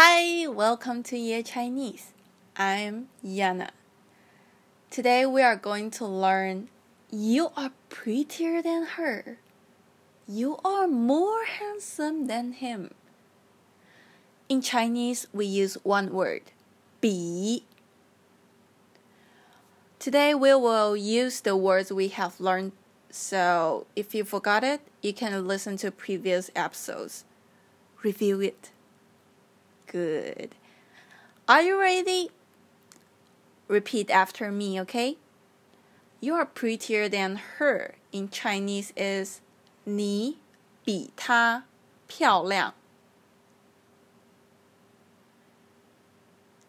Hi, welcome to Year Chinese. I'm Yana. Today we are going to learn You are prettier than her. You are more handsome than him. In Chinese, we use one word, 比. Today we will use the words we have learned. So if you forgot it, you can listen to previous episodes. Review it. Good. Are you ready? Repeat after me, okay? You are prettier than her in Chinese is 你比她漂亮。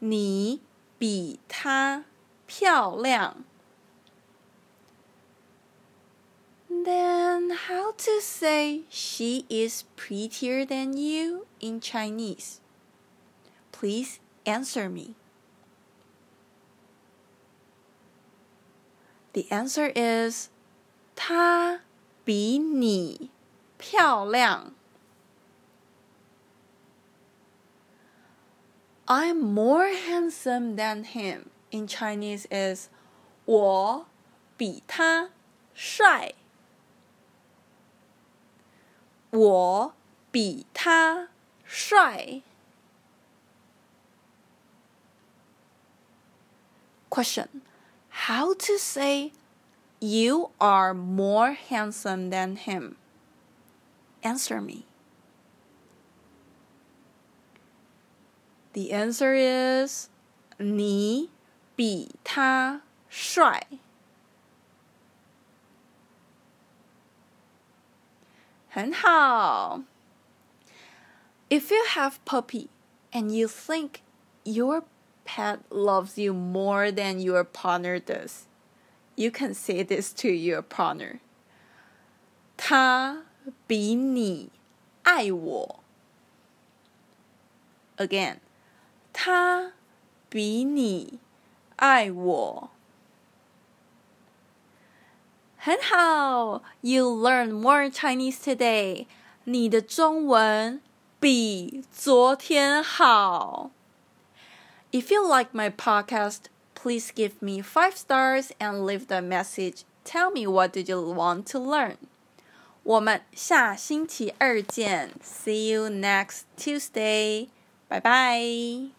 你比她漂亮。Then how to say she is prettier than you in Chinese? Please answer me. The answer is 她比你漂亮。I'm more handsome than him in Chinese is 我比他帅。我比他帅。 Question How to say you are more handsome than him? Answer me. The answer is 你比他帅。很好。If you have puppy and you think your pet loves you more than your partner does, you can say this to your partner. 他比你爱我。Again, 他比你爱我。很好，You learn more Chinese today。你的中文比昨天好。 If you like my podcast, please give me five stars and leave the message. Tell me what did you want to learn. 我们下星期二见。See you next Tuesday. Bye bye.